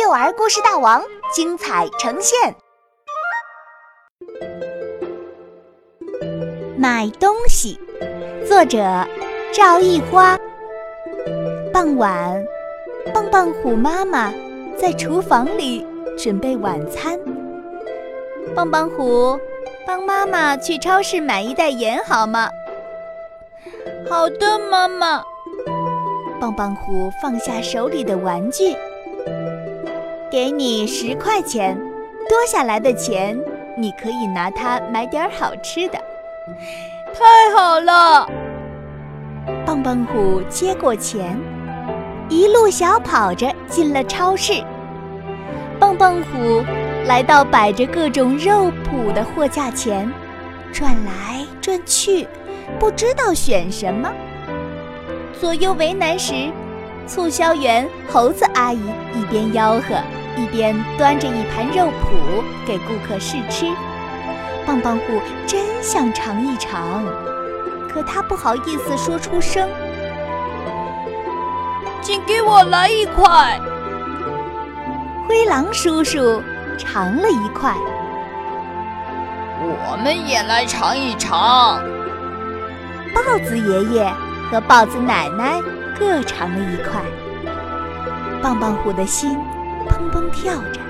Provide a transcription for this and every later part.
幼儿故事大王精彩呈现。买东西，作者赵一花。傍晚，棒棒虎妈妈在厨房里准备晚餐。棒棒虎，帮妈妈去超市买一袋盐好吗？好的，妈妈。棒棒虎放下手里的玩具，给你十块钱，多下来的钱你可以拿它买点好吃的。太好了！棒棒虎接过钱，一路小跑着进了超市。棒棒虎来到摆着各种肉脯的货架前，转来转去，不知道选什么。左右为难时，促销员猴子阿姨一边吆喝，一边端着一盘肉脯给顾客试吃。棒棒虎真想尝一尝，可他不好意思说出声。请给我来一块。灰狼叔叔尝了一块，我们也来尝一尝。豹子爷爷。和豹子奶奶各尝了一块，棒棒虎的心砰砰跳着，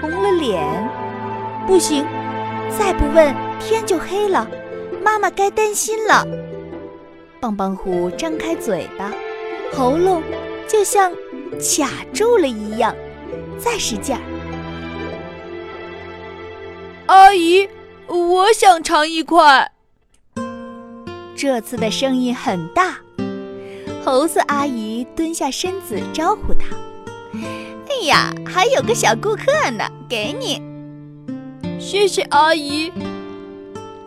红了脸。不行，再不问天就黑了，妈妈该担心了。棒棒虎张开嘴巴，喉咙就像卡住了一样，再使劲儿。阿姨，我想尝一块。这次的声音很大，猴子阿姨蹲下身子招呼他：“ 哎呀，还有个小顾客呢，给你。”谢谢阿姨。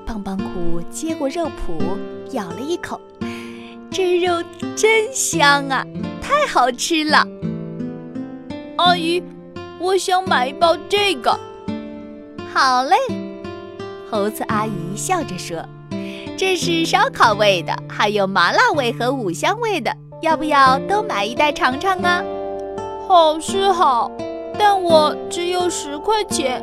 棒棒虎接过肉脯，咬了一口，这肉真香啊，太好吃了。阿姨，我想买一包这个。好嘞，猴子阿姨笑着说。这是烧烤味的，还有麻辣味和五香味的，要不要都买一袋尝尝啊？好是好，但我只有十块钱。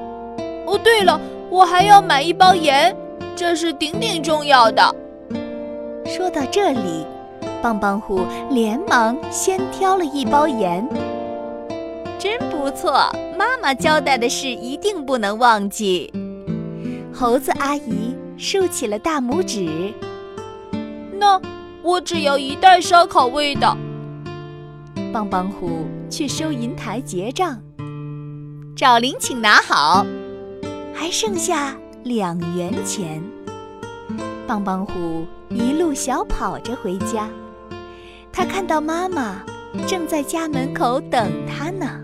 哦，对了，我还要买一包盐，这是顶顶重要的。说到这里，棒棒虎连忙先挑了一包盐。真不错，妈妈交代的事一定不能忘记。猴子阿姨。竖起了大拇指。那我只要一袋烧烤味的。棒棒虎去收银台结账，找零请拿好，还剩下两元钱。棒棒虎一路小跑着回家，他看到妈妈正在家门口等他呢。